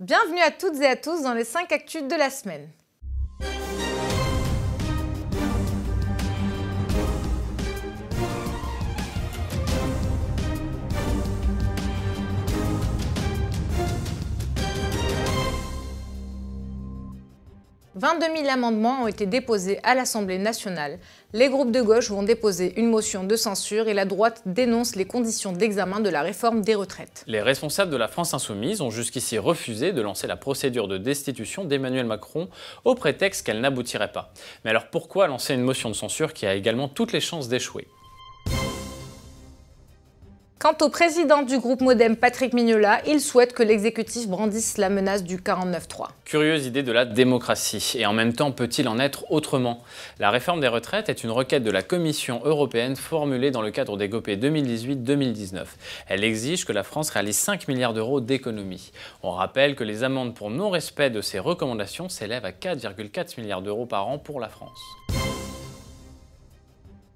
Bienvenue à toutes et à tous dans les 5 actus de la semaine. 22 000 amendements ont été déposés à l'Assemblée nationale. Les groupes de gauche vont déposer une motion de censure et la droite dénonce les conditions d'examen de la réforme des retraites. Les responsables de la France insoumise ont jusqu'ici refusé de lancer la procédure de destitution d'Emmanuel Macron au prétexte qu'elle n'aboutirait pas. Mais alors pourquoi lancer une motion de censure qui a également toutes les chances d'échouer? Quant au président du groupe Modem, Patrick Mignola, il souhaite que l'exécutif brandisse la menace du 49-3. Curieuse idée de la démocratie. Et en même temps, peut-il en être autrement? La réforme des retraites est une requête de la Commission européenne formulée dans le cadre des GOP 2018-2019. Elle exige que la France réalise 5 milliards d'euros d'économies. On rappelle que les amendes pour non-respect de ces recommandations s'élèvent à 4,4 milliards d'euros par an pour la France.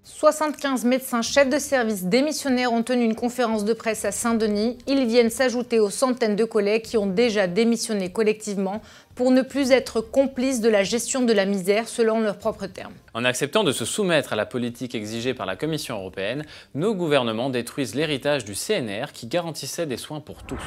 75 médecins chefs de service démissionnaires ont tenu une conférence de presse à Saint-Denis. Ils viennent s'ajouter aux centaines de collègues qui ont déjà démissionné collectivement pour ne plus être complices de la gestion de la misère selon leurs propres termes. En acceptant de se soumettre à la politique exigée par la Commission européenne, nos gouvernements détruisent l'héritage du CNR qui garantissait des soins pour tous.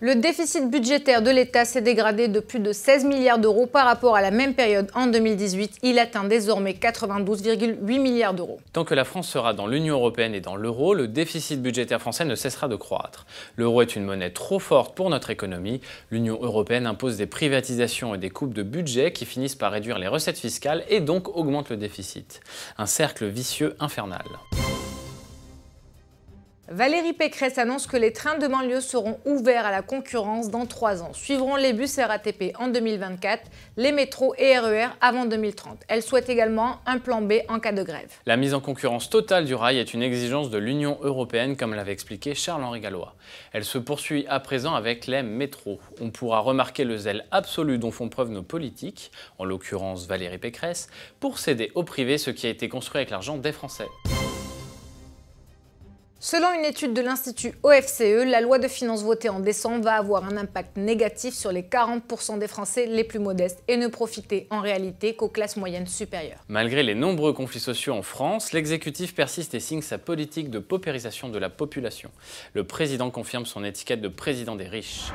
Le déficit budgétaire de l'État s'est dégradé de plus de 16 milliards d'euros par rapport à la même période en 2018. Il atteint désormais 92,8 milliards d'euros. Tant que la France sera dans l'Union européenne et dans l'euro, le déficit budgétaire français ne cessera de croître. L'euro est une monnaie trop forte pour notre économie. L'Union européenne impose des privatisations et des coupes de budget qui finissent par réduire les recettes fiscales et donc augmentent le déficit. Un cercle vicieux infernal. Valérie Pécresse annonce que les trains de banlieue seront ouverts à la concurrence dans trois ans. Suivront les bus RATP en 2024, les métros et RER e avant 2030. Elle souhaite également un plan B en cas de grève. La mise en concurrence totale du rail est une exigence de l'Union européenne, comme l'avait expliqué Charles-Henri Gallois. Elle se poursuit à présent avec les métros. On pourra remarquer le zèle absolu dont font preuve nos politiques, en l'occurrence Valérie Pécresse, pour céder au privé ce qui a été construit avec l'argent des Français. Selon une étude de l'Institut OFCE, la loi de finances votée en décembre va avoir un impact négatif sur les 40% des Français les plus modestes et ne profiter en réalité qu'aux classes moyennes supérieures. Malgré les nombreux conflits sociaux en France, l'exécutif persiste et signe sa politique de paupérisation de la population. Le président confirme son étiquette de président des riches.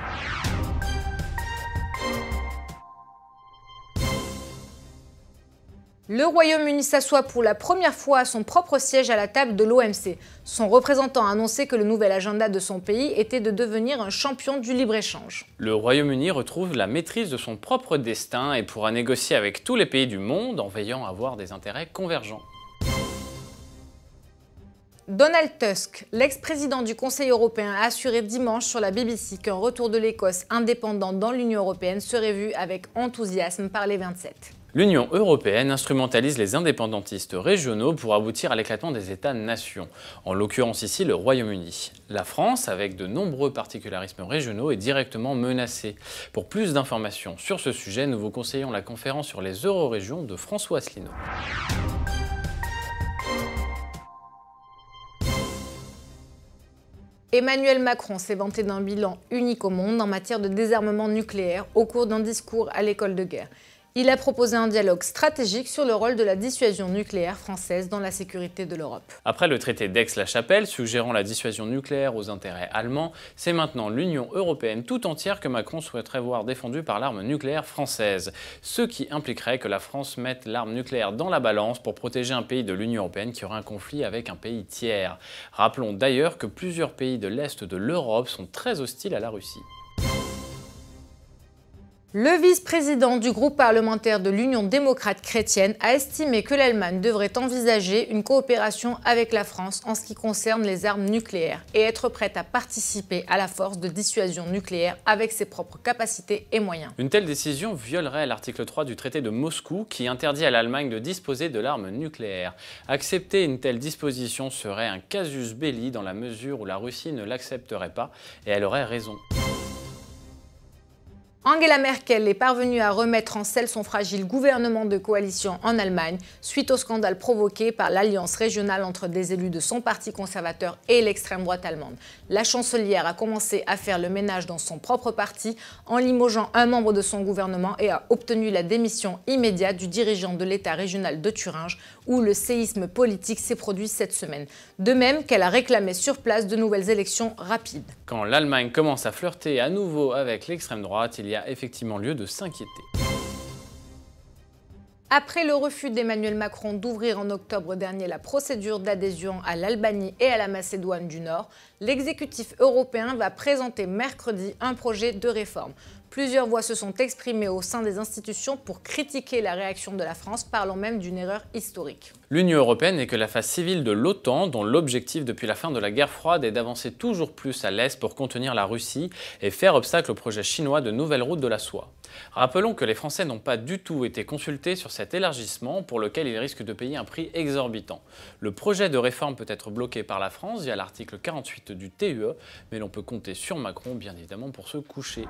Le Royaume-Uni s'assoit pour la première fois à son propre siège à la table de l'OMC. Son représentant a annoncé que le nouvel agenda de son pays était de devenir un champion du libre-échange. Le Royaume-Uni retrouve la maîtrise de son propre destin et pourra négocier avec tous les pays du monde en veillant à avoir des intérêts convergents. Donald Tusk, l'ex-président du Conseil européen, a assuré dimanche sur la BBC qu'un retour de l'Écosse indépendante dans l'Union européenne serait vu avec enthousiasme par les 27. L'Union européenne instrumentalise les indépendantistes régionaux pour aboutir à l'éclatement des États-nations, en l'occurrence ici le Royaume-Uni. La France, avec de nombreux particularismes régionaux, est directement menacée. Pour plus d'informations sur ce sujet, nous vous conseillons la conférence sur les eurorégions de François Asselineau. Emmanuel Macron s'est vanté d'un bilan unique au monde en matière de désarmement nucléaire au cours d'un discours à l'école de guerre. Il a proposé un dialogue stratégique sur le rôle de la dissuasion nucléaire française dans la sécurité de l'Europe. Après le traité d'Aix-la-Chapelle suggérant la dissuasion nucléaire aux intérêts allemands, c'est maintenant l'Union européenne tout entière que Macron souhaiterait voir défendue par l'arme nucléaire française, ce qui impliquerait que la France mette l'arme nucléaire dans la balance pour protéger un pays de l'Union européenne qui aurait un conflit avec un pays tiers. Rappelons d'ailleurs que plusieurs pays de l'Est de l'Europe sont très hostiles à la Russie. Le vice-président du groupe parlementaire de l'Union démocrate chrétienne a estimé que l'Allemagne devrait envisager une coopération avec la France en ce qui concerne les armes nucléaires et être prête à participer à la force de dissuasion nucléaire avec ses propres capacités et moyens. Une telle décision violerait l'article 3 du traité de Moscou qui interdit à l'Allemagne de disposer de l'arme nucléaire. Accepter une telle disposition serait un casus belli dans la mesure où la Russie ne l'accepterait pas et elle aurait raison. Angela Merkel est parvenue à remettre en selle son fragile gouvernement de coalition en Allemagne suite au scandale provoqué par l'alliance régionale entre des élus de son parti conservateur et l'extrême droite allemande. La chancelière a commencé à faire le ménage dans son propre parti en limogeant un membre de son gouvernement et a obtenu la démission immédiate du dirigeant de l'État régional de Thuringe où le séisme politique s'est produit cette semaine. De même qu'elle a réclamé sur place de nouvelles élections rapides. Quand l'Allemagne commence à flirter à nouveau avec l'extrême droite, il a effectivement lieu de s'inquiéter. Après le refus d'Emmanuel Macron d'ouvrir en octobre dernier la procédure d'adhésion à l'Albanie et à la Macédoine du Nord, l'exécutif européen va présenter mercredi un projet de réforme. Plusieurs voix se sont exprimées au sein des institutions pour critiquer la réaction de la France, parlant même d'une erreur historique. L'Union européenne n'est que la phase civile de l'OTAN, dont l'objectif depuis la fin de la guerre froide est d'avancer toujours plus à l'est pour contenir la Russie et faire obstacle au projet chinois de nouvelles routes de la soie. Rappelons que les Français n'ont pas du tout été consultés sur cet élargissement pour lequel ils risquent de payer un prix exorbitant. Le projet de réforme peut être bloqué par la France via l'article 48 du TUE, mais l'on peut compter sur Macron bien évidemment pour se coucher.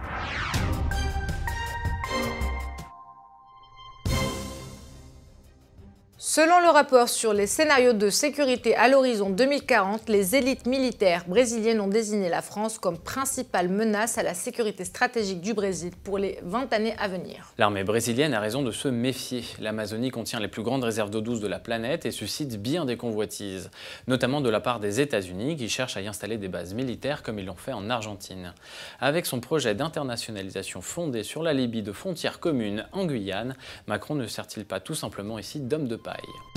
Selon le rapport sur les scénarios de sécurité à l'horizon 2040, les élites militaires brésiliennes ont désigné la France comme principale menace à la sécurité stratégique du Brésil pour les 20 années à venir. L'armée brésilienne a raison de se méfier. L'Amazonie contient les plus grandes réserves d'eau douce de la planète et suscite bien des convoitises, notamment de la part des États-Unis qui cherchent à y installer des bases militaires comme ils l'ont fait en Argentine. Avec son projet d'internationalisation fondé sur la Libye de frontières communes en Guyane, Macron ne sert-il pas tout simplement ici d'homme de paille? Bye.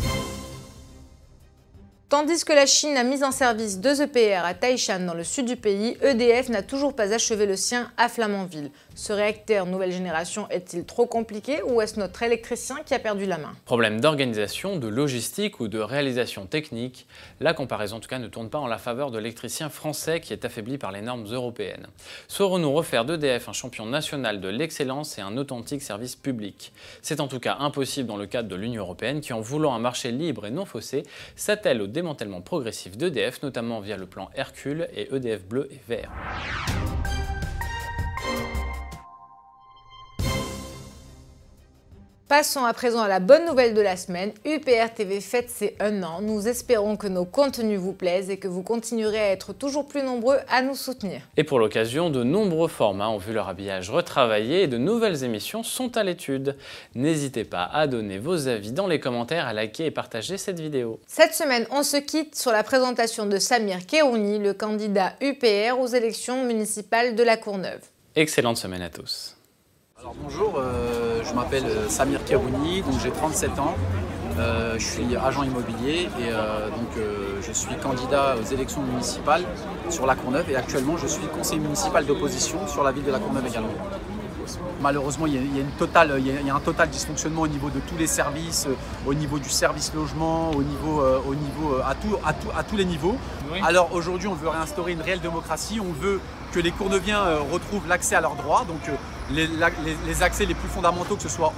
Tandis que la Chine a mis en service deux EPR à Taishan dans le sud du pays, EDF n'a toujours pas achevé le sien à Flamanville. Ce réacteur nouvelle génération est-il trop compliqué ou est-ce notre électricien qui a perdu la main? Problème d'organisation, de logistique ou de réalisation technique, la comparaison en tout cas ne tourne pas en la faveur de l'électricien français qui est affaibli par les normes européennes. Saurons-nous refaire d'EDF un champion national de l'excellence et un authentique service public? C'est en tout cas impossible dans le cadre de l'Union européenne qui en voulant un marché libre et non faussé s'attelle au démantèlement progressif d'EDF notamment via le plan Hercule et EDF bleu et vert. Passons à présent à la bonne nouvelle de la semaine. UPR TV fête ses un an. Nous espérons que nos contenus vous plaisent et que vous continuerez à être toujours plus nombreux à nous soutenir. Et pour l'occasion, de nombreux formats ont vu leur habillage retravaillé et de nouvelles émissions sont à l'étude. N'hésitez pas à donner vos avis dans les commentaires, à liker et partager cette vidéo. Cette semaine, on se quitte sur la présentation de Samir Kerouni, le candidat UPR aux élections municipales de la Courneuve. Excellente semaine à tous bonjour, euh, je m'appelle euh, Samir Kerouni, donc j'ai 37 ans. Euh, je suis agent immobilier et donc je suis candidat aux élections municipales sur la Courneuve et actuellement je suis conseiller municipal d'opposition sur la ville de la Courneuve également. Malheureusement, il y, a, une totale, un total dysfonctionnement au niveau de tous les services, au niveau du service logement, au niveau, au niveau à, tout, à, tous les niveaux. Alors aujourd'hui, on veut réinstaurer une réelle démocratie, on veut que les Courneviens retrouvent l'accès à leurs droits. Donc les, accès les plus fondamentaux, que ce soit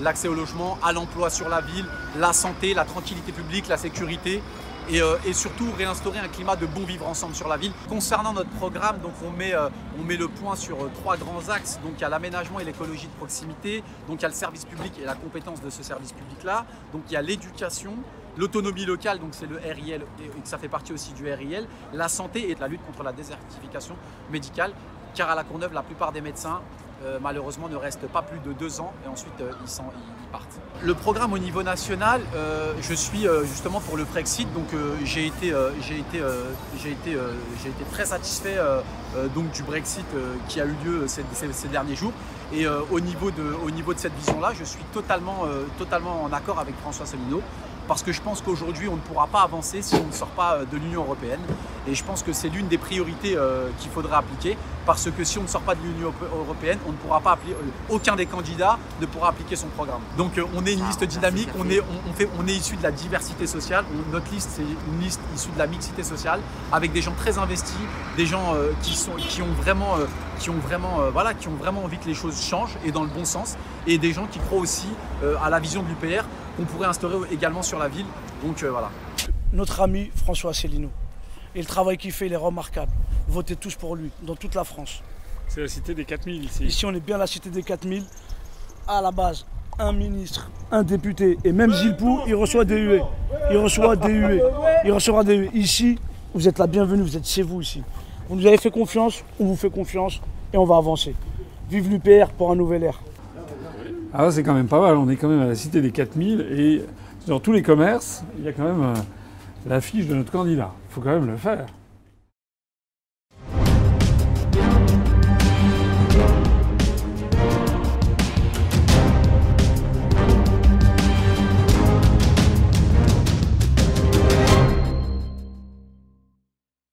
l'accès au logement, à l'emploi sur la ville, la santé, la tranquillité publique, la sécurité. Euh, et, surtout réinstaurer un climat de bon vivre ensemble sur la ville. Concernant notre programme, donc on met, euh, on met le point sur euh, trois grands axes. Donc il y a l'aménagement et l'écologie de proximité, donc il y a le service public et la compétence de ce service public-là, donc il y a l'éducation, l'autonomie locale, donc c'est le RIL et ça fait partie aussi du RIL, la santé et la lutte contre la désertification médicale, car à la Courneuve, la plupart des médecins euh, malheureusement ne reste pas plus de deux ans et ensuite euh, ils, partent. Le programme au niveau national, euh, je suis justement pour le Brexit, donc j'ai été, très satisfait du Brexit qui a eu lieu ces, derniers jours. Et au, niveau de, cette vision-là, je suis totalement, totalement en accord avec François Asselineau parce que je pense qu'aujourd'hui on ne pourra pas avancer si on ne sort pas de l'Union Européenne. Et je pense que c'est l'une des priorités qu'il faudrait appliquer parce que si on ne sort pas de l'Union Européenne, on ne pourra pas appliquer, euh, aucun des candidats ne pourra appliquer son programme. Donc euh, on est une ah, liste dynamique, on est, on, fait, on est issu de la diversité sociale, notre liste c'est une liste issue de la mixité sociale, avec des gens très investis, des gens euh, qui, sont, qui ont vraiment, qui ont vraiment, voilà, qui ont vraiment envie que les choses changent et dans le bon sens, et des gens qui croient aussi à la vision de l'UPR qu'on pourrait instaurer également sur la ville. Donc voilà. Notre ami François Asselineau. Et le travail qu'il fait, il est remarquable. Votez tous pour lui, dans toute la France. C'est la cité des 4000 ici. Ici, on est bien la cité des 4000. À la base, un ministre, un député et même Gilpou, il reçoit des huées. Il reçoit des huées. Il recevra des huées. Ici, vous êtes la bienvenue, vous êtes chez vous ici. Vous nous avez fait confiance, on vous fait confiance et on va avancer. Vive l'UPR pour un nouvel air. Ah, c'est quand même pas mal. On est quand même à la cité des 4000 et dans tous les commerces, il y a quand même euh, l'affiche de notre candidat. Il faut quand même le faire.